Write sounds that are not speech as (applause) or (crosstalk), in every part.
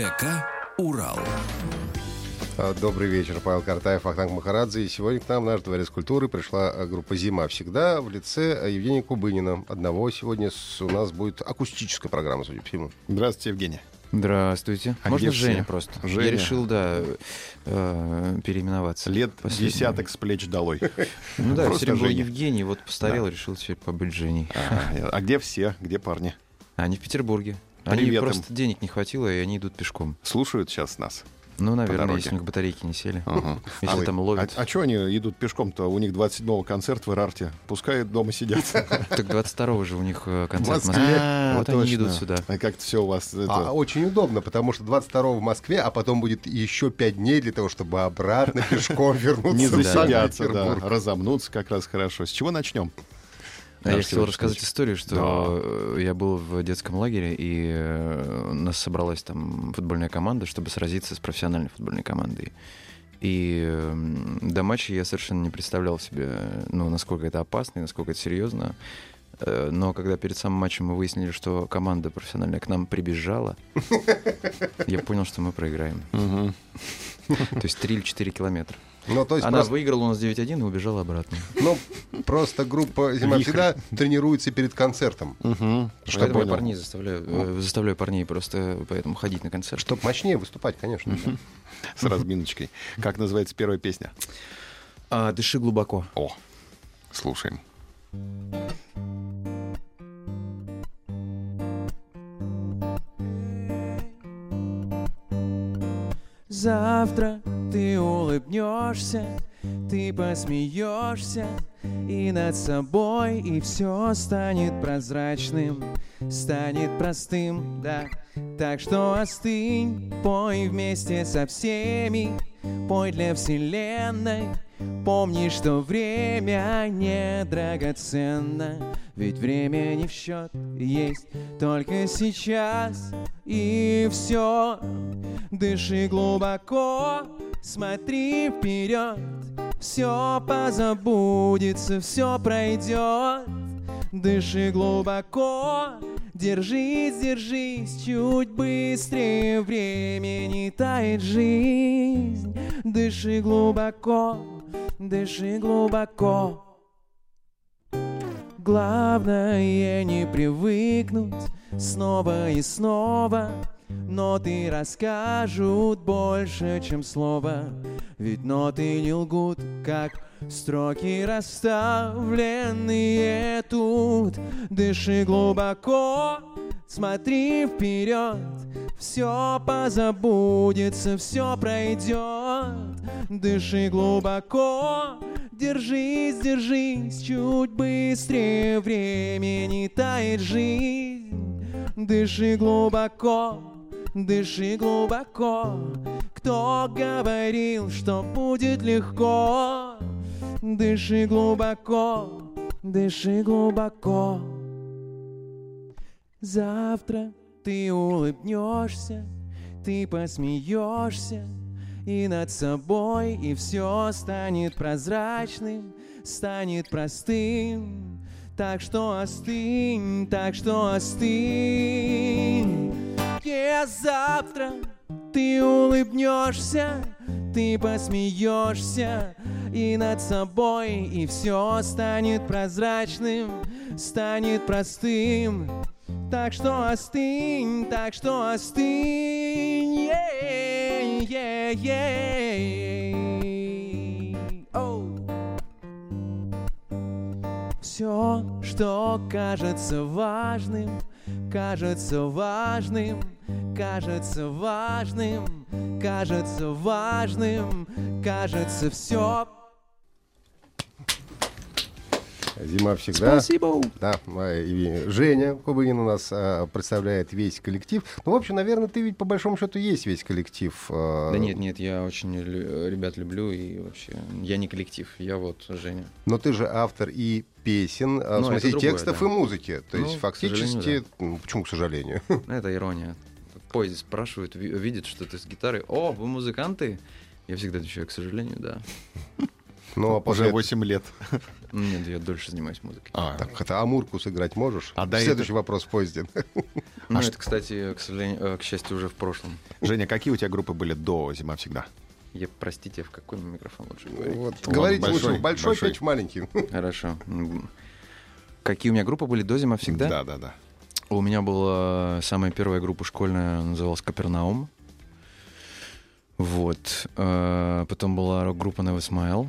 ДК «Урал». А, Добрый вечер, Павел Картаев, Ахтанг Махарадзе. И сегодня к нам в наш дворец культуры пришла а, группа «Зима всегда» в лице а, Евгения Кубынина. Одного сегодня с- у нас будет акустическая программа, судя по всему. Здравствуйте, Евгений. Здравствуйте. А Можно все? Женя просто? Женя. Я решил, да, э, переименоваться. Лет Последний. десяток с плеч долой. Ну да, все время был. Евгений, вот постарел, решил теперь побыть Женей. Ага. А где все? Где парни? Они в Петербурге. Они Привет им. просто денег не хватило, и они идут пешком. Слушают сейчас нас. Ну, наверное, если у них батарейки не сели. Ага. (laughs) Если А там вы- ловят. А, что они идут пешком-то? У них 27-го концерт в Ирарте. Пускай дома сидят. (laughs) Так 22 же у них э, концерт в Москве. А, Вот они идут сюда. А как-то все у вас... это, А, очень удобно, потому что 22 в Москве, а потом будет еще 5 дней для того, чтобы обратно (laughs) пешком вернуться Не в засидятся, да, разомнуться как раз хорошо. С чего начнем? А я хотел рассказать историю, что э, я был в детском лагере, и э, у нас собралась там футбольная команда, чтобы сразиться с профессиональной футбольной командой. И э, до матча я совершенно не представлял себе, ну, насколько это опасно и насколько это серьезно. Э, Но когда перед самым матчем мы выяснили, что команда профессиональная к нам прибежала, (laughs) я понял, что мы проиграем. (laughs) То есть 3 или 4 километра. Ну, то есть Она просто, выиграла у нас 9-1 и убежала обратно. ну, просто группа «Зима всегда» тренируется перед концертом. Мгм. Что Поэтому я парней заставляю, э, заставляю парней просто поэтому ходить на концерт. Чтобы мощнее выступать, конечно. (laughs) С разминочкой. Как называется первая песня? А, дыши глубоко. О, слушаем. Завтра ты улыбнешься, ты посмеешься и над собой, и все станет прозрачным, станет простым, да. Так что остынь, пой вместе со всеми, пой для вселенной. Помни, что время не драгоценно, ведь время не в счет, есть только сейчас и все. Дыши глубоко, смотри вперед, все позабудется, все пройдет. Дыши глубоко, держись, держись, чуть быстрее времени тает жизнь. Дыши глубоко, дыши глубоко. Главное не привыкнуть снова и снова Ноты расскажут больше, чем слова Ведь ноты не лгут, как строки расставленные тут. Дыши глубоко, смотри вперед. Все позабудется, все пройдет Дыши глубоко, держись, держись. Чуть быстрее времени тает жизнь. Дыши глубоко, дыши глубоко. Кто говорил, что будет легко? Дыши глубоко, дыши глубоко. Завтра ты улыбнешься, ты посмеешься и над собой, и все станет прозрачным, станет простым. Так что остынь, так что остынь. И завтра ты улыбнешься, ты посмеешься и над собой, и все станет прозрачным, станет простым. Так что остынь, так что остынь. Yeah, yeah. Оу. Все, что кажется важным, кажется важным, кажется важным, кажется важным, кажется все. Зима всегда. Спасибо. Да, а, и Женя Кубынин у нас а, представляет весь коллектив. Ну, в общем, наверное, ты ведь по большому счету есть весь коллектив. а, Да нет, нет, я очень ребят люблю и вообще я не коллектив, я вот Женя. Но ты же автор и песен, а, в Ну, смысле, это и другое, текстов да. и музыки. То Ну, есть, фактически... сожалению, ну, почему, к сожалению? (laughs) Это ирония. В поезде спрашивают, ви- видят, что ты с гитарой. О, вы музыканты? Я всегда отвечаю, к сожалению, да. Ну, а (laughs) после... Уже 8 лет. (laughs) Ну, Нет, я дольше занимаюсь музыкой. А, Так, это Амурку сыграть можешь? А до Следующий вопрос в поезде. (laughs) Ну, А это, кстати, к сожалению, э, к счастью, уже в прошлом. Женя, какие у тебя группы были до «Зима всегда»? Я, простите, в какой микрофон лучше говорить? Вот, Ладно, говорите лучше большой, в большой, большой. петь в маленький. Хорошо. Какие у меня группы были до зима всегда? Да, да, да. У меня была самая первая группа школьная, называлась Капернаум. Вот. Э, Потом была рок-группа Never Smile.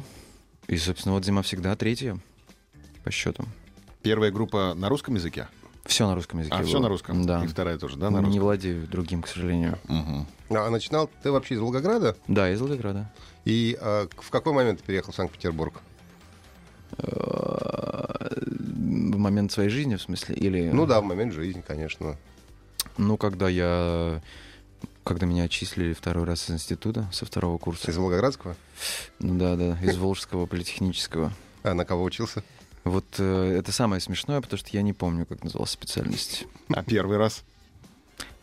И, собственно, вот зима всегда третья по счету. Первая группа на русском языке? Все на русском языке. А, все было. на русском? Да. И вторая тоже, да, на Не русском? владею другим, к сожалению. Мгм. А начинал ты вообще из Волгограда? Да, из Волгограда. И а, в какой момент ты переехал в Санкт-Петербург? Э, В момент своей жизни, в смысле? Или... Ну да, в момент жизни, конечно. Ну, когда я... Когда меня отчислили второй раз из института со второго курса. Из Волгоградского? Ну да, да, из Волжского политехнического. А на кого учился? Вот э, это самое смешное, потому что я не помню, как называлась специальность. А первый раз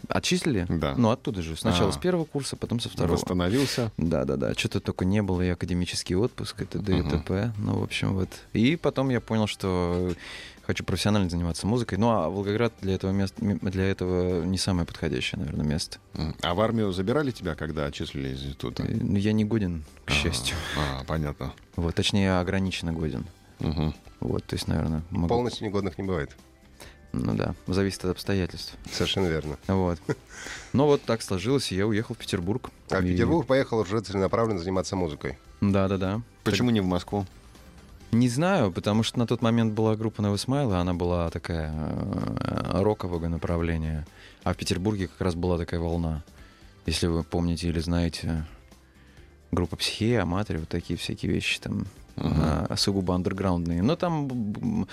Отчислили? Да. Ну, оттуда же. Сначала А. с первого курса, потом со второго. восстановился? Да, да, да. Что-то только не было, и академический отпуск, это т.д. и т.п. Ну, в общем, вот. И потом я понял, что хочу профессионально заниматься музыкой. Ну, а Волгоград для этого места, м- для этого не самое подходящее, наверное, место. А в армию забирали тебя, когда отчислили из института? Э, Ну, я не годен, к А, счастью. А, понятно. Вот, точнее, ограниченно годен. Мгм. Вот, то есть, наверное, могу... Полностью негодных не бывает. Ну да, зависит от обстоятельств. Совершенно верно. Вот. Ну вот так сложилось, и я уехал в Петербург. А в Петербург поехал уже целенаправленно заниматься музыкой. Да, да, да. Почему не в Москву? Не знаю, потому что на тот момент была группа и она была такая э, рокового направления. А в Петербурге как раз была такая волна. Если вы помните или знаете, группа Психея, Аматори, вот такие всякие вещи там А, сугубо андерграундные. Но там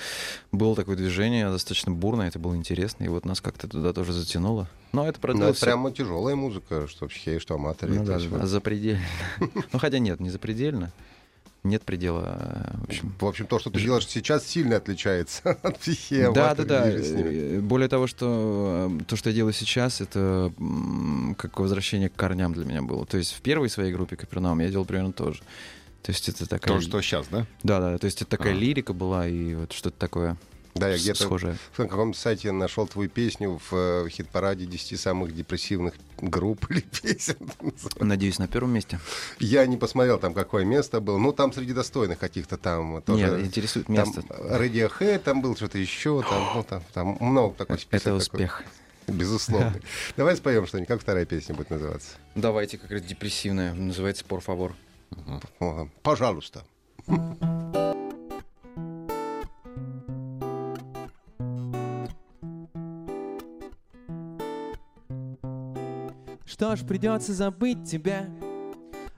было такое движение достаточно бурное, это было интересно, и вот нас как-то туда тоже затянуло. Но это Ну, продлилось... это прямо тяжелая музыка, что психея, что аматоры. Ну да, да, запредельно. (laughs) Ну хотя нет, не запредельно. Нет предела, э, в общем. В общем, то, что ты делаешь сейчас, сильно отличается (laughs) от психеи, Да, да, да. Э, Более того, что э, то, что я делаю сейчас, это как возвращение к корням для меня было. То есть в первой своей группе Капернаум я делал примерно то же. То есть это такая... То, что сейчас, да? Да, да, то есть это такая А. лирика была и вот что-то такое Да, я где-то схожее. на каком-то сайте нашел твою песню в э, хит-параде 10 самых депрессивных групп или (laughs) песен. Надеюсь, на первом месте. Я не посмотрел там, какое место было. Ну, там среди достойных каких-то там тоже. Нет, интересует Там место. Radiohead, там был что-то еще, там, ну, там, там много такой список. Это такой, успех. безусловно. (laughs) Давай споем что-нибудь. Как вторая песня будет называться? Давайте как раз депрессивная. Называется «Пор фавор». Пожалуйста. Что ж, придется забыть тебя.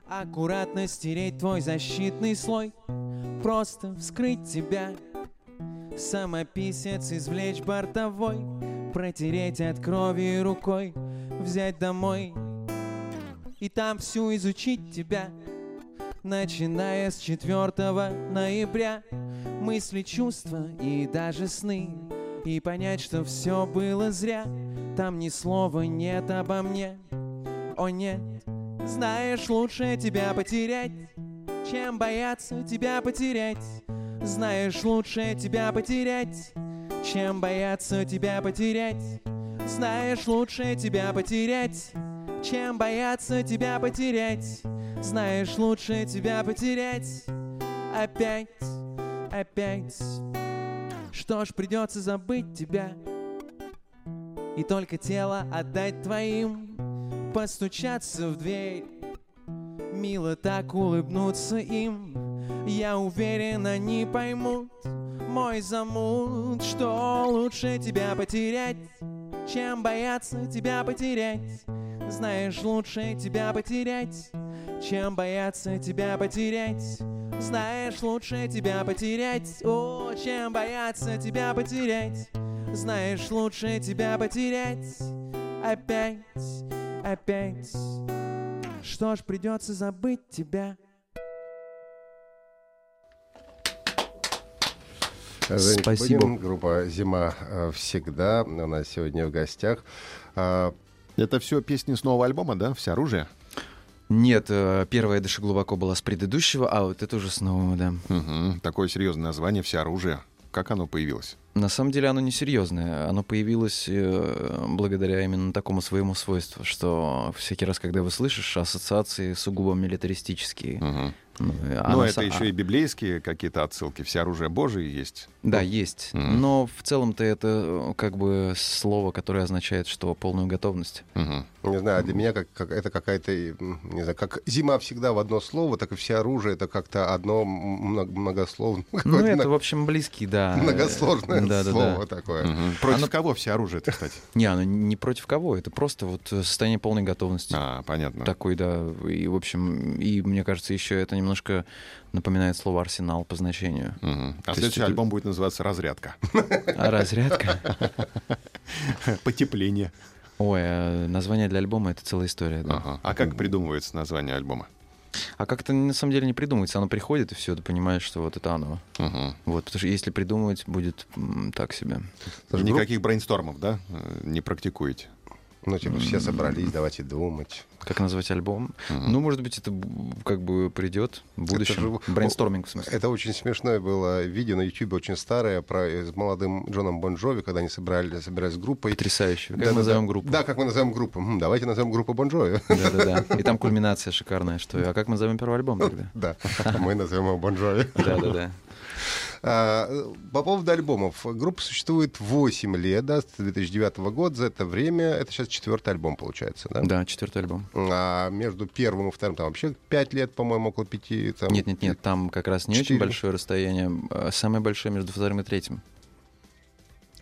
Аккуратно стереть твой защитный слой. Просто вскрыть тебя. Самописец извлечь бортовой. Протереть от крови рукой. Взять домой. И там всю изучить тебя Начиная с 4 ноября Мысли, чувства и даже сны. И понять, что все было зря Там ни слова нет обо мне. О нет, знаешь, лучше тебя потерять Чем бояться тебя потерять. Знаешь, лучше тебя потерять Чем бояться тебя потерять. Знаешь, лучше тебя потерять Чем бояться тебя потерять Знаешь, лучше тебя потерять. Опять, опять. Что ж, придется забыть тебя. И только тело отдать твоим. Постучаться в дверь. Мило так улыбнуться им. Я уверен, они поймут Мой замут Что лучше тебя потерять Чем бояться тебя потерять. Знаешь, лучше тебя потерять Чем бояться тебя потерять Знаешь, лучше тебя потерять, о, чем бояться тебя потерять. Знаешь, лучше тебя потерять. Опять, опять. Что ж, придется забыть тебя. Женя Спасибо. Кубанин, группа «Зима э, всегда» у нас сегодня в гостях. А, Это все песни с нового альбома, да? Все оружие? Нет, э, первая «Дыши глубоко» была с предыдущего, а вот это уже снова, да. Мгм. Такое серьезное название «Все оружие». Как оно появилось? На самом деле оно несерьезное. Оно появилось э, благодаря именно такому своему свойству, что всякий раз, когда вы слышишь, ассоциации сугубо милитаристические. Мгм. Ну, Но это еще и библейские какие-то отсылки. Все оружие Божие есть. Да, есть. Но в целом-то это э, как бы слово, которое означает, что полную готовность. Мгм. не знаю, для меня как, как- это какая-то, не знаю, как «Зима всегда» в одно слово, так и «Все оружие» — это как-то одно много- многословное, (laughs) Ну, это, мно- в общем, близкий, да. многосложное Да, да, да. слово такое. Мгм. Против Оно- кого все оружие-то, кстати? (laughs) Не, оно не против кого, это просто вот состояние полной готовности. А, понятно. Такой, да. И, в общем, и мне кажется, еще это немножко напоминает слово арсенал по значению. Мгм. А То есть следующий это- альбом будет называться «Разрядка». А разрядка? (laughs) Потепление. Ой, а название для альбома — это целая история, да. Ага. А как придумывается название альбома? А как-то на самом деле не придумывается. Оно приходит, и все, ты понимаешь, что вот это оно. Мгм. Вот, потому что если придумывать, будет так себе. Никаких брейнстормов, да, э, не практикуете? Ну, типа, все собрались, давайте думать. Как назвать альбом? Мгм. Ну, может быть, это как бы придет в будущем. же- Брейнсторминг, в смысле. Это очень смешное было видео на YouTube, очень старое, про, э, с молодым Джоном Бон Джови, когда они собрали, собирались с группой. Потрясающе. Как Да, мы да, назовем да. группу? Да, как мы назовем группу? М, давайте назовем группу Бон Джови. (laughs) Да-да-да. И там кульминация шикарная, что... А как мы назовем первый альбом тогда? Да, мы назовем его Бон Джови. Да-да-да. А, По поводу альбомов. Группа существует 8 лет, да, с 2009 года. За это время, это сейчас четвертый альбом получается, да? Да, четвертый альбом. А между первым и вторым там вообще 5 лет, по-моему, около 5. Там... Нет-нет-нет, там как раз не очень Четыре. большое расстояние. а Самое большое между вторым и третьим.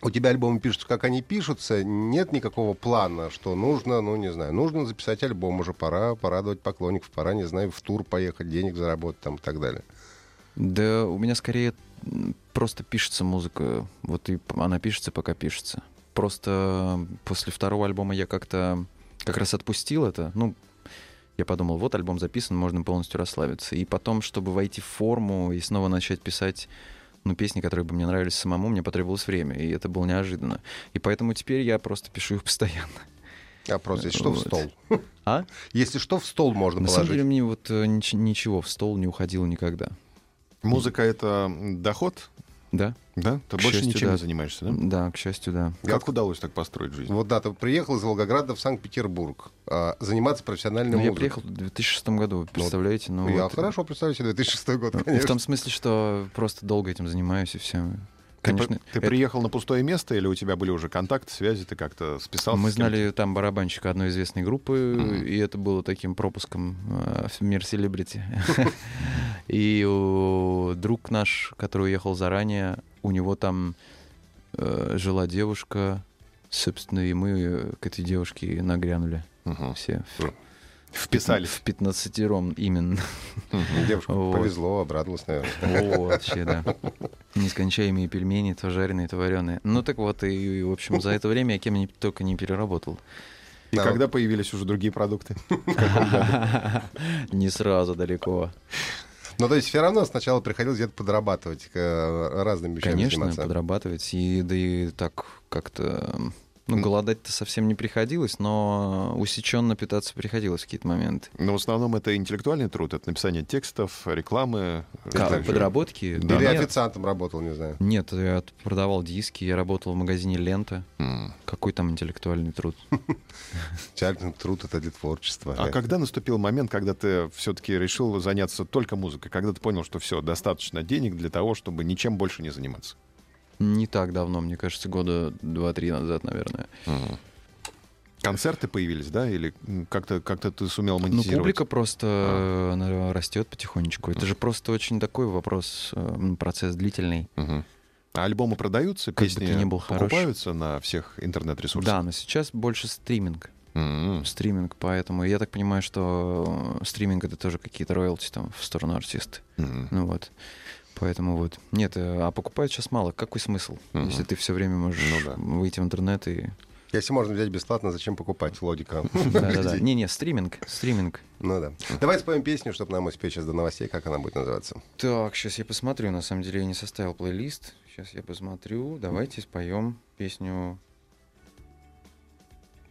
У тебя альбомы пишутся, как они пишутся, нет никакого плана, что нужно, ну, не знаю, нужно записать альбом, уже пора порадовать поклонников, пора, не знаю, в тур поехать, денег заработать там и так далее. Да у меня скорее просто пишется музыка. Вот и она пишется, пока пишется. Просто после второго альбома я как-то как раз отпустил это. Ну, я подумал, вот альбом записан, можно полностью расслабиться. И потом, чтобы войти в форму и снова начать писать ну, песни, которые бы мне нравились самому, мне потребовалось время, и это было неожиданно. И поэтому теперь я просто пишу их (laughs) постоянно. А просто, если что, в стол. А? Если что, в стол можно На самом положить. деле мне вот э, нич- ничего в стол не уходило никогда. Музыка — это доход, Да? да? Ты К больше счастью, ничем да. не занимаешься, да? Да, к счастью, да. Как удалось так построить жизнь? Вот да, ты приехал из Волгограда в Санкт-Петербург а, заниматься профессиональной Ну, я музыкой. приехал в 2006 году, представляете? Ну, Я вот. хорошо представляю себе 2006 год, В конечно. том смысле, что просто долго этим занимаюсь, и все. Ты, Конечно, при- ты это- приехал на пустое место или у тебя были уже контакты, связи, ты как-то списался? мы знали там барабанщика одной известной группы, Мгм. и это было таким пропуском э, в мир селебрити. (laughs) И друг наш, который уехал заранее, у него там э, жила девушка, собственно, и мы к этой девушке нагрянули все. Вписались. В 15 именно. Девушка Вот. повезло, обрадовалась, наверное. О, вообще, да. Нескончаемые пельмени, то жареные, то вареные. Ну так вот, и, в общем, за это время я кем ни- только не переработал. И Да. когда появились уже другие продукты? (laughs) Не сразу далеко. Ну, то есть все равно сначала приходилось где-то подрабатывать, э, разными вещами Конечно, заниматься. подрабатывать. И да и так как-то... Ну, голодать-то совсем не приходилось, но усеченно питаться приходилось в какие-то моменты. Но в основном это интеллектуальный труд, это написание текстов, рекламы. Как, также- подработки? Да. Или нет. официантом работал, не знаю. Нет, я продавал диски, я работал в магазине «Лента». М. Какой там интеллектуальный труд? (laughs) Тяжелый труд это для творчества. А когда наступил момент, когда ты все-таки решил заняться только музыкой? Когда ты понял, что все, достаточно денег для того, чтобы ничем больше не заниматься? Не так давно, мне кажется, года два-три назад, наверное. Концерты появились, да? Или как-то как ты сумел Ну, монетизировать? публика просто э, она растет потихонечку. Это же просто очень такой вопрос, э, м, процесс длительный. Мгм. А альбомы продаются, Как бы песни ты ни был хорош. покупаются на всех интернет-ресурсах? Да, но сейчас больше стриминг. М. стриминг, поэтому я так понимаю, что стриминг это тоже какие-то роялти там в сторону артиста. М. Ну вот. Поэтому вот. Нет, э, а покупать сейчас мало. Какой смысл? Мгм. Если ты все время можешь Ну да. выйти в интернет и. Если можно взять бесплатно, зачем покупать? Логика. (laughs) Да-да-да. (laughs) Не-не, стриминг. Стриминг. Ну да. Давай споем песню, чтобы нам успеть сейчас до новостей, как она будет называться. Так, сейчас я посмотрю. На самом деле я не составил плейлист. Сейчас я посмотрю. Давайте споем песню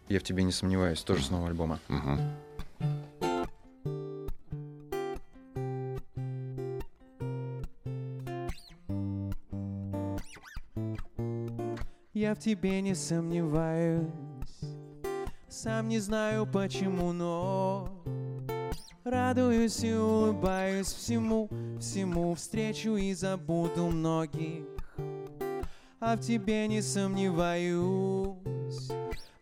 Я в тебе не сомневаюсь, тоже с нового альбома. Мгм. Я в тебе не сомневаюсь. Сам не знаю почему, но Радуюсь и улыбаюсь всему Всему встречу и забуду многих. А в тебе не сомневаюсь.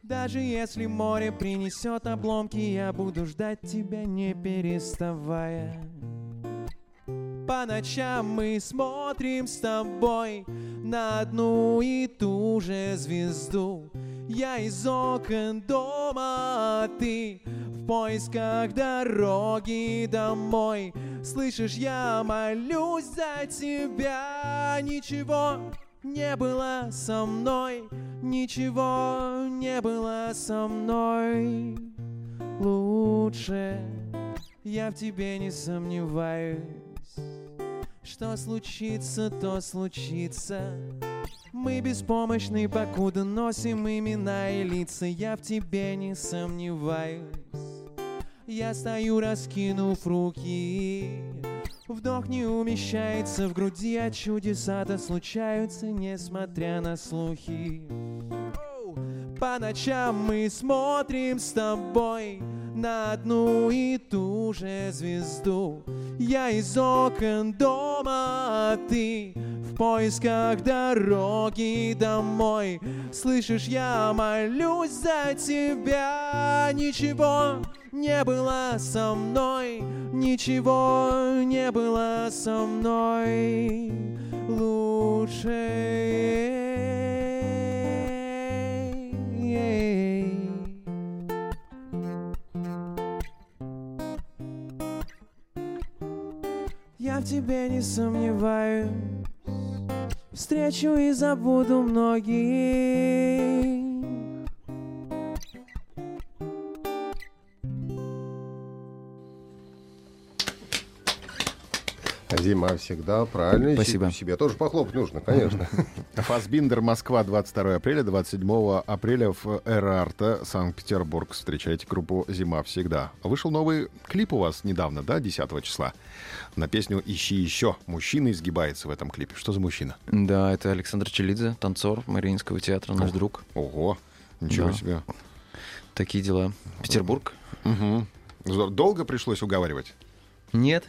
Даже если море принесет обломки Я буду ждать тебя не переставая. По ночам мы смотрим с тобой на одну и ту же звезду. Я из окон дома, а ты в поисках дороги домой. Слышишь, я молюсь за тебя. Ничего не было со мной, ничего не было со мной. Лучше я в тебе не сомневаюсь. Что случится, то случится. Мы беспомощны, покуда носим имена и лица. Я в тебе не сомневаюсь. Я стою, раскинув руки. Вдох не умещается в груди, а чудеса-то случаются, несмотря на слухи. По ночам мы смотрим с тобой на одну и ту же звезду. Я из окон дома, а ты в поисках дороги домой. Слышишь, я молюсь за тебя. Ничего не было со мной, ничего не было со мной. Лучше. В тебе не сомневаюсь. Встречу и забуду многих Зима всегда, правильно. И Спасибо. се- Себе тоже похлопать нужно, конечно. (laughs) Фасбиндер, Москва, 22 апреля, 27 апреля в Эрарта, Санкт-Петербург. Встречайте группу «Зима всегда». Вышел новый клип у вас недавно, да, 10 числа, на песню «Ищи еще». Мужчина изгибается в этом клипе. Что за мужчина? Да, это Александр Челидзе, танцор Мариинского театра, наш Ох. друг. Ого, ничего Да. себе. Такие дела. Петербург? Здор- Долго пришлось уговаривать? Нет.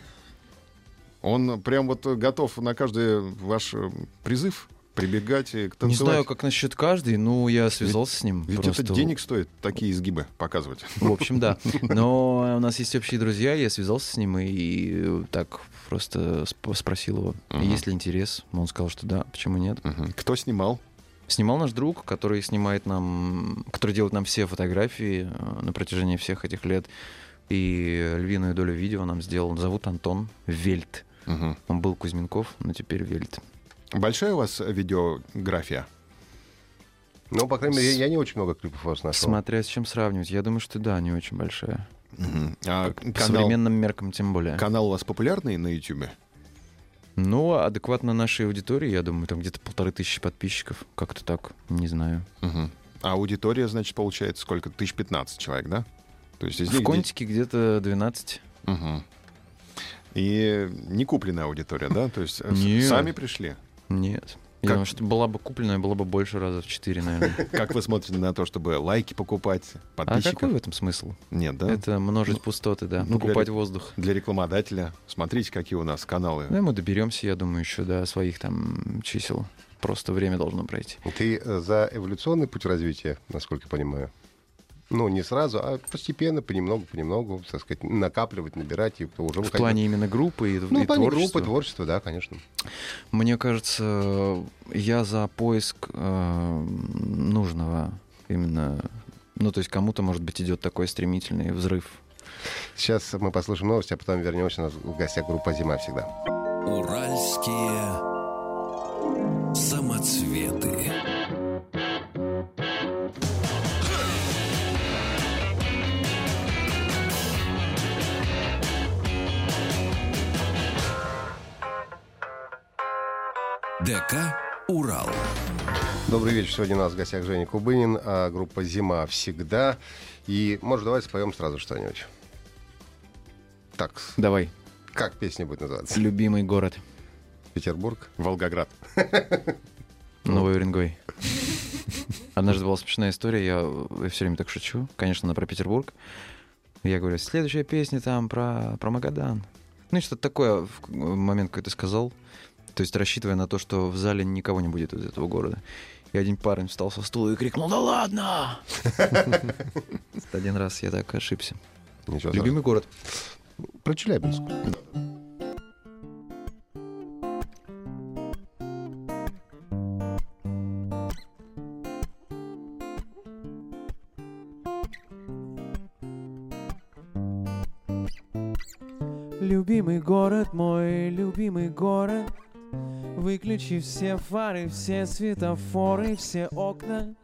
Он прям вот готов на каждый ваш э, призыв прибегать и к Не танцевать? знаю, как насчет каждый, ну, я связался с ним. Ведь просто. это денег стоит, такие изгибы показывать. В общем, да. (laughs) Но у нас есть общие друзья, я связался с ним и так просто сп- спросил его, Мгм. есть ли интерес. Он сказал, что да, почему нет. Мгм. Кто снимал? Снимал наш друг, который снимает нам, который делает нам все фотографии э, на протяжении всех этих лет. И львиную долю видео нам сделал. Зовут Антон Вельт. Мгм. Он был Кузьминков, но теперь Вельт. Большая у вас видеография? Ну, по крайней мере, я- я не очень много клипов у вас нашел. Смотря с чем сравнивать, я думаю, что да, не очень большая. А По канал, современным меркам тем более. канал у вас популярный на YouTube? Ну, адекватно нашей аудитории, я думаю, там где-то полторы тысячи подписчиков. Как-то так, не знаю. Мгм. А аудитория, значит, получается сколько? Тысяч пятнадцать человек, да? То есть из В них... Контике где-то 12. де- Мгм. И не купленная аудитория, да? То есть э, Нет. сами пришли. Нет. Я Как- думаю, что была бы купленная, было бы больше раза в 4, наверное. (laughs) Как вы смотрите на то, чтобы лайки покупать, А подписчиков? какой в этом смысл? Нет, да? Это множить пустоты, да. ну, Покупать для- воздух. Для рекламодателя. Смотрите, какие у нас каналы. Ну, мы доберемся, я думаю, еще до своих там чисел. Просто время должно пройти. Ты э, за эволюционный путь развития, насколько я понимаю? Ну, не сразу, а постепенно, понемногу, понемногу, так сказать, накапливать, набирать и уже В плане именно группы и, Ну, и в плане творчества. группы, творчества, да, конечно. Мне кажется, я за поиск э, нужного именно Ну, то есть кому-то, может быть, идет такой стремительный взрыв. Сейчас мы послушаем новости, а потом вернемся. У нас в гостях группа «Зима» всегда. Уральские самоцветы. ДК «Урал». Добрый вечер. Сегодня у нас в гостях Женя Кубынин, а группа «Зима» всегда. И, может, давай споем сразу что-нибудь. Так, Давай. как песня будет называться? Любимый город. Петербург? Волгоград. (laughs) Новый Уренгой. Однажды была смешная история, я, я все время так шучу, конечно, она про Петербург. Я говорю, следующая песня там про, про Магадан. Ну и что-то такое в момент, когда ты сказал, то есть рассчитывая на то, что в зале никого не будет из этого города. И один парень встал со стула и крикнул, да ладно! (laughs) Один раз я так ошибся. Любимый город. Про Челябинск. Выключи все фары, все светофоры, все окна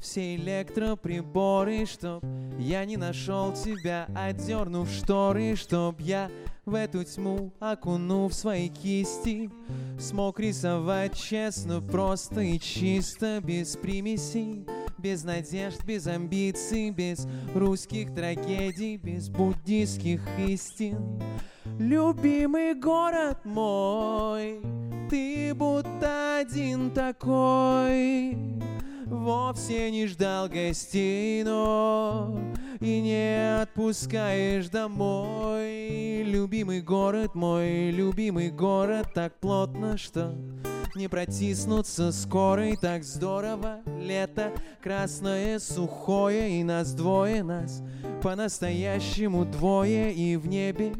Все электроприборы, чтоб я не нашел тебя Отдернув шторы, чтоб я в эту тьму окунув свои кисти Смог рисовать честно, просто и чисто, без примесей без надежд, без амбиций, без русских трагедий, без буддийских истин. Любимый город мой, ты будто один такой, Вовсе не ждал гостей, но и не отпускаешь домой. Любимый город мой, любимый город так плотно, что не протиснуться скоро и так здорово Лето красное, сухое и нас двое нас По-настоящему двое и в небе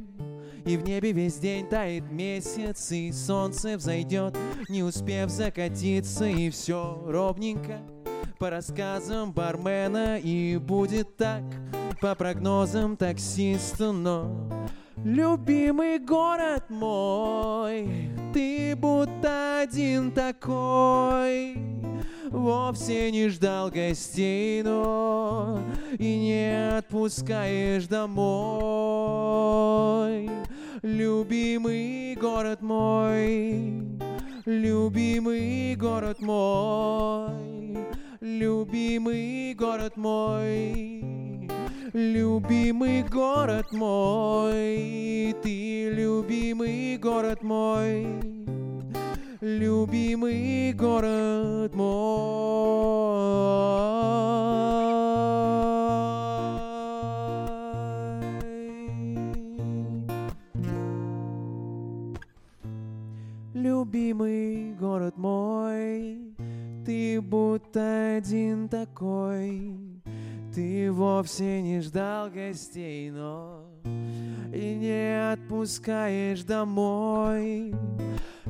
и в небе весь день тает месяц, и солнце взойдет, не успев закатиться, и все ровненько. По рассказам бармена, и будет так. По прогнозам таксиста, но Любимый город мой, ты будто один такой, Вовсе не ждал гостей, но и не отпускаешь домой. Любимый город мой, любимый город мой, любимый город мой. Любимый город мой, ты любимый город мой, любимый город мой. Любимый город мой, ты будто один такой, ты вовсе не ждал гостей, но и не отпускаешь домой.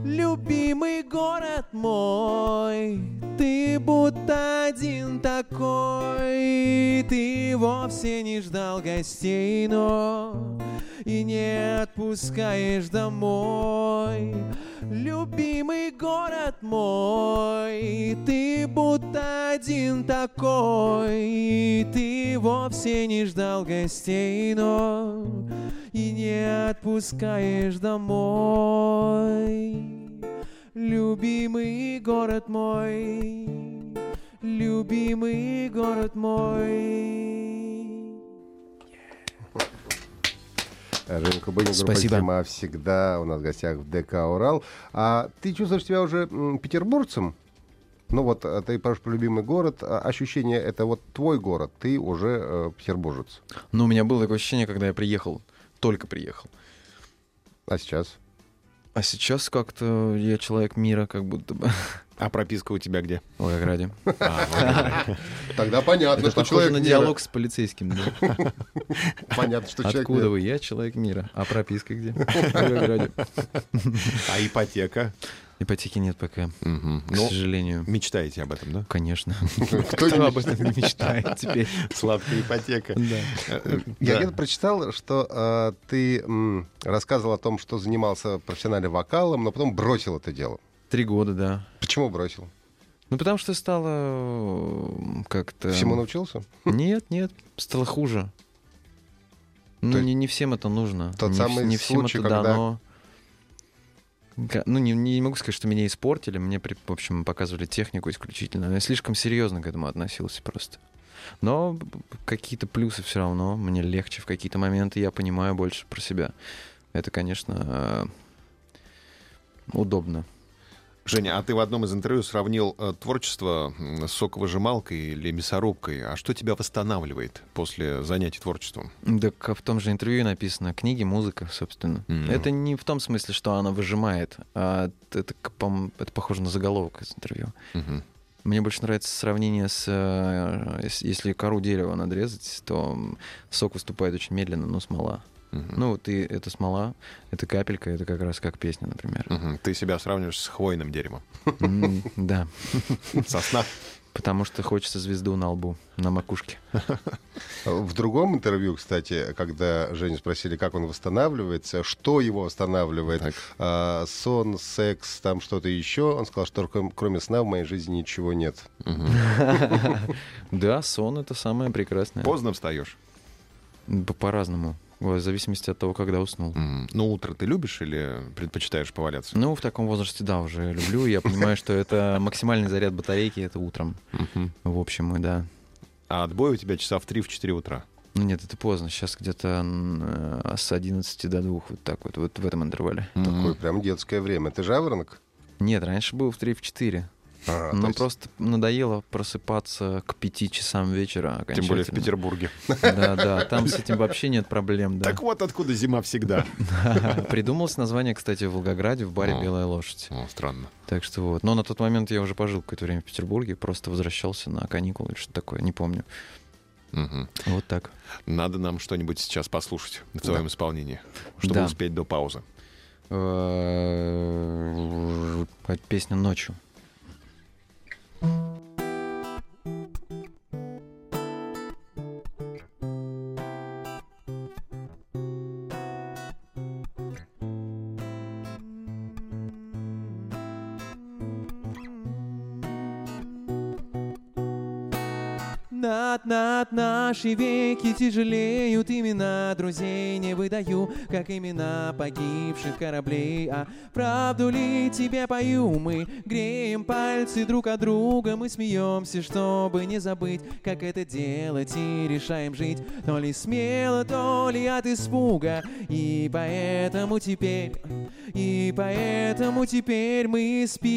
Любимый город мой, ты будто один такой, ты вовсе не ждал гостей, но и не отпускаешь домой. Любимый город мой, ты будто один такой, ты вовсе не ждал гостей, но и не отпускаешь домой. Любимый город мой, любимый город мой. Женя Кубынин, группа Спасибо. «Зима» всегда у нас в гостях в ДК «Урал». А ты чувствуешь себя уже м, петербургцем? Ну вот, а ты про про любимый город. А Ощущение, это вот твой город, ты уже э, петербуржец. Но у меня было такое ощущение, когда я приехал, только приехал. А сейчас? А сейчас как-то я человек мира, как будто бы. (laughs) А прописка у тебя где? В Волгограде. (laughs) А. (laughs) Тогда понятно, что человек на диалог с полицейским. Понятно, что человек Откуда вы? Я человек мира. А прописка где? В Волгограде. А ипотека? Ипотеки нет пока, Мгм. к Ну, сожалению. мечтаете об этом, да? Конечно. (laughs) Кто не об этом не мечтает теперь? (laughs) Сладкая ипотека. Да. Э, Я где-то прочитал, что э, ты рассказывал о том, что занимался профессиональным вокалом, но потом бросил это дело. Три года, да. Почему бросил? Ну, потому что стало э, как-то... Всему научился? Нет, нет, стало хуже. Ну, не, не всем это нужно. тот не, самый не всем случай, это когда- дано. Ну, не, не могу сказать, что меня испортили. Мне, в общем, показывали технику исключительно. Я слишком серьезно к этому относился просто. Но какие-то плюсы все равно. Мне легче в какие-то моменты. Я понимаю больше про себя. Это, конечно, э, удобно. Женя, а ты в одном из интервью сравнил э, творчество с соковыжималкой или мясорубкой. А что тебя восстанавливает после занятий творчеством? Так а в том же интервью написано книги, музыка, собственно. Мгм. Это не в том смысле, что она выжимает, а это, это похоже на заголовок из интервью. Мгм. Мне больше нравится сравнение с... э, ес- Если кору дерева надрезать, то сок выступает очень медленно, но смола. Мгм. Ну, вот и это смола, это капелька, это как раз как песня, например. Мгм. Ты себя сравниваешь с хвойным деревом. Да, (laughs) Сосна. потому что хочется звезду на лбу, на макушке. В другом интервью, кстати, когда Женю спросили, как он восстанавливается, что его восстанавливает, Так. а, сон, секс, там что-то еще, он сказал, что только кроме сна в моей жизни ничего нет. (laughs) Да, сон — это самое прекрасное. Поздно встаешь. По-разному. В зависимости от того, когда уснул. М. Ну, утро ты любишь или предпочитаешь поваляться? Ну, в таком возрасте, да, уже люблю. Я понимаю, что это максимальный заряд батарейки, это утром. В общем, и да. А отбой у тебя часа в 3-4 утра. Ну нет, это поздно. Сейчас где-то э, с 11 до 2, вот так вот, вот в этом интервале. Такое прям детское время. Ты жаворонок? Нет, раньше был в 3-4. А, то Но есть- просто надоело просыпаться к 5 часам вечера Тем более в. Петербурге. Да, да, там с этим вообще нет проблем, да. Так вот откуда зима всегда. Придумалось название, кстати, в Волгограде, в баре. «Белая лошадь». О, странно. Так что вот. Но на тот момент я уже пожил какое-то время в Петербурге, просто возвращался на каникулы или что такое, не помню. Мгм. Вот так. Надо нам что-нибудь сейчас послушать в твоем исполнении, чтобы Да. успеть до паузы. Э, Песня «Ночью». Mm-hmm. Над, над наши веки тяжелеют имена друзей Не выдаю, как имена погибших кораблей. А правду ли тебе пою? Мы Греем пальцы друг от друга Мы смеемся, чтобы не забыть Как это делать и решаем жить. То ли смело, то ли от испуга. И поэтому теперь И поэтому теперь мы спим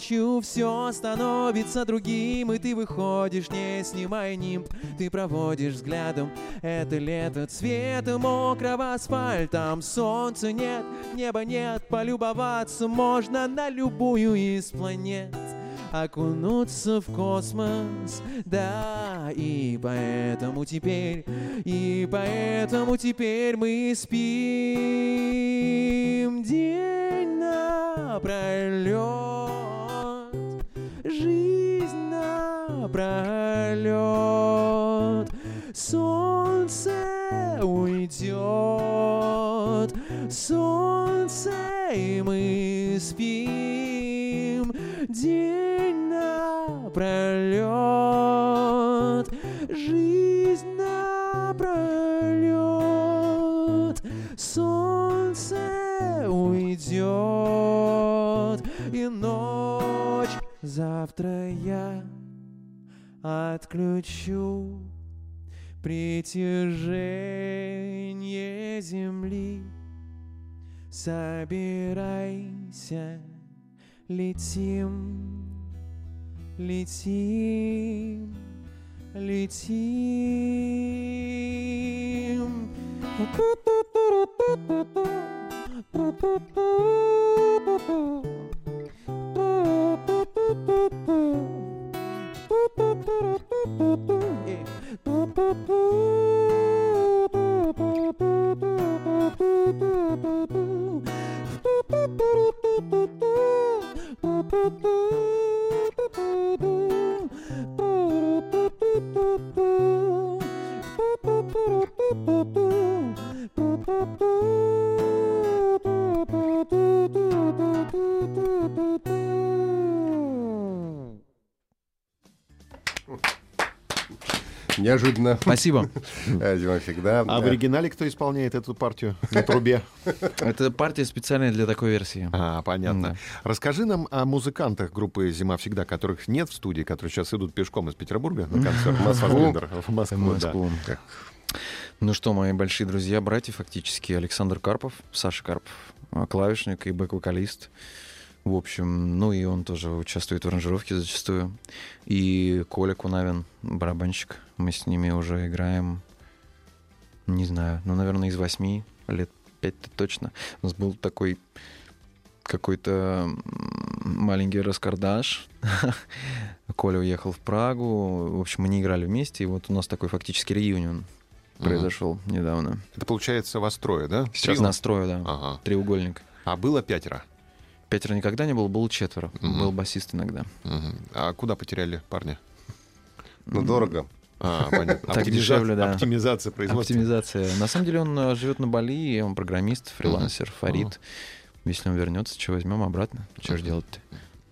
ночью все становится другим И ты выходишь, не снимая нимб Ты проводишь взглядом это лето Цветом мокрого асфальтом. Солнца нет, неба нет Полюбоваться можно на любую из планет. Окунуться в космос, да, и поэтому теперь, и поэтому теперь мы спим. День напролет, жизнь напролет, солнце уйдет, солнце, и мы спим. День напролет, завтра я отключу притяжение земли. Собирайся, летим, летим, летим. Неожиданно. Спасибо. (laughs) Э, Дима всегда. А в Э, оригинале кто исполняет эту партию на трубе? (laughs) Это партия специальная для такой версии. А, понятно. Расскажи нам о музыкантах группы «Зима всегда», которых нет в студии, которые сейчас идут пешком из Петербурга на концерт (laughs) в Москву. Ну что, мои большие друзья, братья фактически, Александр Карпов, Саша Карпов, а, клавишник и бэк-вокалист. В общем, ну и он тоже участвует в аранжировке зачастую. И Коля Кунавин, барабанщик. Мы с ними уже играем, не знаю, ну, наверное, из восьми, лет пять-то точно. У нас был такой какой-то маленький раскардаш. (laughs) Коля уехал в Прагу. В общем, мы не играли вместе. И вот у нас такой фактически реюнион произошел недавно. Это получается вас трое, да? Сейчас Трио? настрою, да. Ага. Треугольник. А было пятеро? Пятеро никогда не было, было четверо. Мгм. Был басист иногда. Мгм. А куда потеряли парня? Ну, дорого. А, понятно. Так дешевле, да. Оптимизация производства. Оптимизация. На самом деле он э, живет на Бали, он программист, фрилансер, фарит. Если он вернется, что возьмем обратно? Что же делать-то?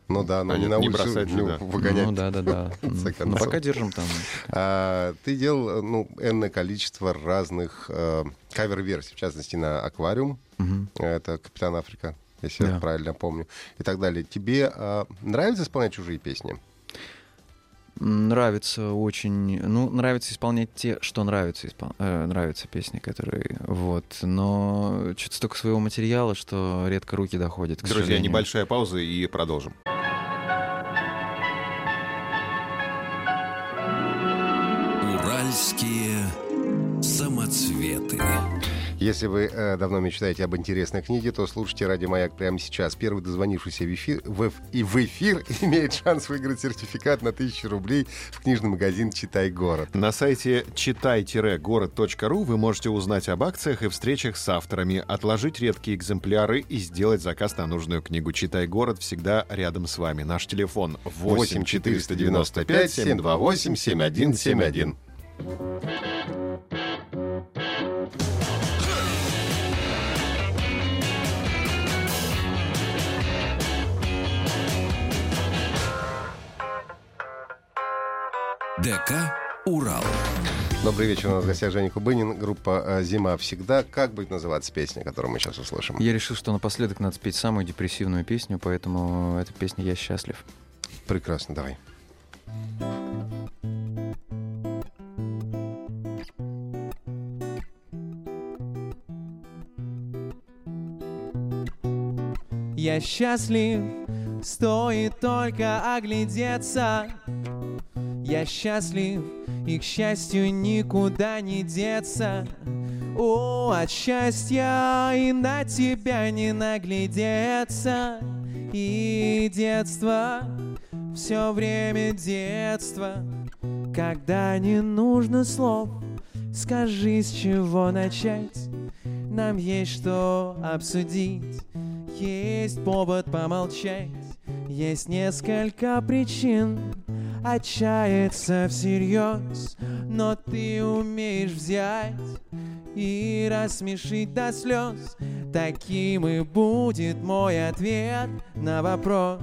Ну да, но А не нет, на не улицу бросать не да. выгонять. Ну да, да, да. (laughs) Ну пока держим там. А, ты делал, ну, энное количество разных э, кавер-версий, в частности, на «Аквариум». Мгм. Это «Капитан Африка», если я Да. правильно помню. И так далее. Тебе а, нравится исполнять чужие песни? Нравится очень, ну, нравится исполнять те, что нравится, испол- э, нравятся песни, которые, вот, но что-то столько своего материала, что редко руки доходят, к Друзья, сожалению. небольшая пауза и продолжим. Уральские самоцветы. Если вы э, давно мечтаете об интересной книге, то слушайте «Радио Маяк» прямо сейчас. Первый дозвонившийся в эфир, в, и в эфир (laughs) имеет шанс выиграть сертификат на 1000 рублей в книжный магазин «Читай город». На сайте читай-город.ру вы можете узнать об акциях и встречах с авторами, отложить редкие экземпляры и сделать заказ на нужную книгу. «Читай город» всегда рядом с вами. Наш телефон 8 495 728 7171. ДК «Урал». Добрый вечер, у нас в гостях Женя Кубынин, группа э, «Зима всегда». Как будет называться песня, которую мы сейчас услышим? Я решил, что напоследок надо спеть самую депрессивную песню, поэтому эта песня «Я счастлив». Прекрасно, давай. Я счастлив, стоит только оглядеться. Я счастлив, и к счастью никуда не деться. О, от счастья и на тебя не наглядеться. И детство, все время детство, когда не нужно слов, скажи, с чего начать. Нам есть что обсудить, есть повод помолчать, есть несколько причин отчаяться всерьез, но ты умеешь взять и рассмешить до слез. Таким и будет мой ответ на вопрос.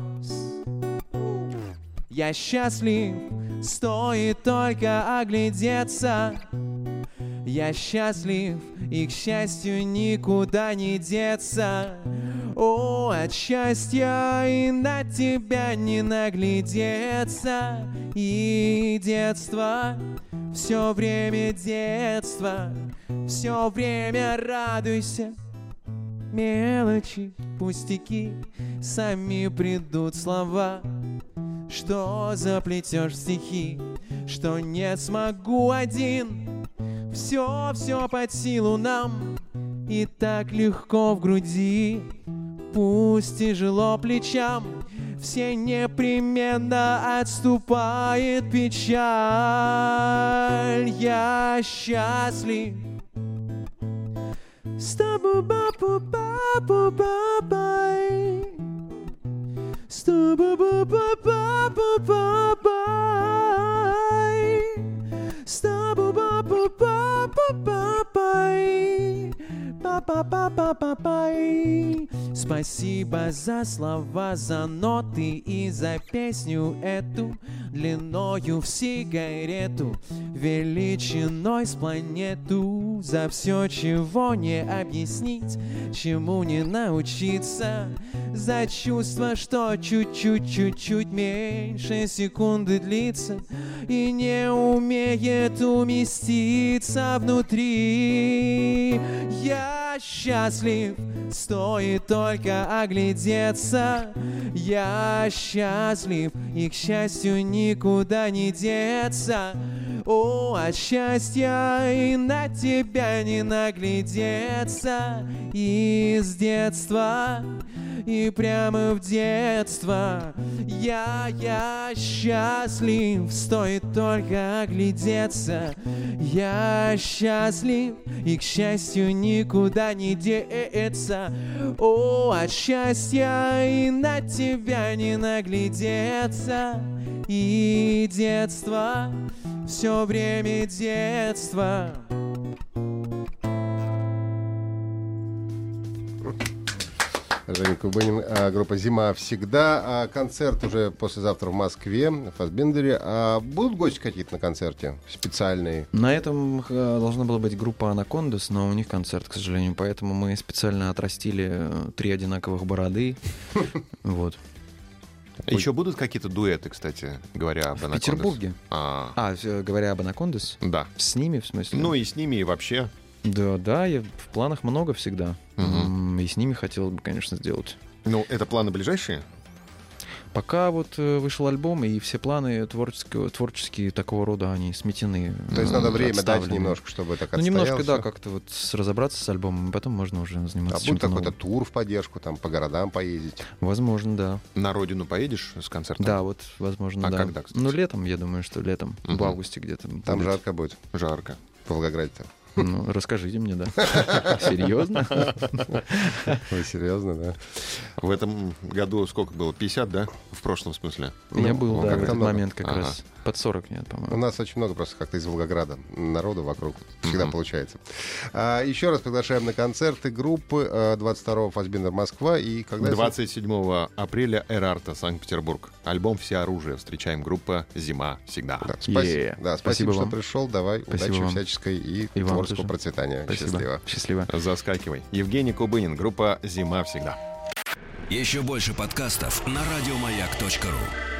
Я счастлив, стоит только оглядеться. Я счастлив, и к счастью никуда не деться. О, от счастья и на тебя не наглядеться. И детство, все время детство, все время радуйся. Мелочи, пустяки, сами придут слова. Что заплетешь стихи, что не смогу один. Все, все под силу нам, И так легко в груди, пусть тяжело плечам, все непременно отступает печаль. Я счастлив с тобой, бабу, бабу, бабай. С тобой, бабу, бабу, бабай. С тобой, бабу, бабу, бабай. Па-па-па-па-па-пай. Спасибо за слова, за ноты и за песню эту Длиною в сигарету, величиной с планету. За все, чего не объяснить, чему не научиться. За чувство, что чуть-чуть-чуть-чуть меньше секунды длится И не умеет уместиться внутри Я счастлив, стоит только оглядеться. Я счастлив, и, к счастью, никуда не деться. О, от счастья и на тебя не наглядеться. Из детства и прямо в детство Я, я счастлив, стоит только оглядеться. Я счастлив, и, к счастью, никуда не деться. О, от счастья и на тебя не наглядеться. И детство, все время детства Женя Кубынин, а, группа «Зима всегда». А концерт уже послезавтра в Москве, в Фасбендере. А будут гости какие-то на концерте специальные? На этом э, должна была быть группа Анакондас, но у них концерт, к сожалению. Поэтому мы специально отрастили э, три одинаковых бороды. (laughs) Вот. Еще будут какие-то дуэты, кстати, говоря об В Анакондас? Петербурге. А, А, говоря об Анакондас, да. с ними, в смысле? Ну и с ними, и вообще. Да, да, я в планах много всегда. Мгм. И с ними хотел бы, конечно, сделать. Ну, это планы ближайшие? Пока вот э, вышел альбом, и все планы творческого, творческие такого рода, они сметены. То есть надо время дать отставлены. немножко, чтобы так Ну, немножко, да, как-то вот с- разобраться с альбомом, потом можно уже А заниматься будет чем-то какой-то тур в поддержку, там, по городам поездить? Возможно, да. На родину поедешь с концертом? Да, вот, возможно, А да. когда, кстати? Ну, летом, я думаю, что летом. Мгм. В августе где-то. Там будет. жарко будет, Жарко. в Волгограде-то. Ну, расскажите мне, да. (laughs) Серьезно? (laughs) Вы серьезно, да? В этом году сколько было? 50, да? В прошлом смысле? Я был, ну, да, в этот момент как раз. Под 40 нет, У по-моему. нас очень много просто как-то из Волгограда народу вокруг. Всегда Мгм. получается. А, еще раз приглашаем на концерты группы а, 22-го Фасбиндер Москва и когда... 27 апреля Эрарта, Санкт-Петербург. Альбом «Все оружие». Встречаем группа «Зима всегда». Да, спасибо, Е. да, спасибо, Спасибо что вам. пришел. Давай, Спасибо удачи вам. всяческой и, И творческого тоже. процветания. Спасибо. Счастливо. Счастливо. Заскакивай. Евгений Кубынин, группа «Зима всегда». Еще больше подкастов на радиомаяк.ру.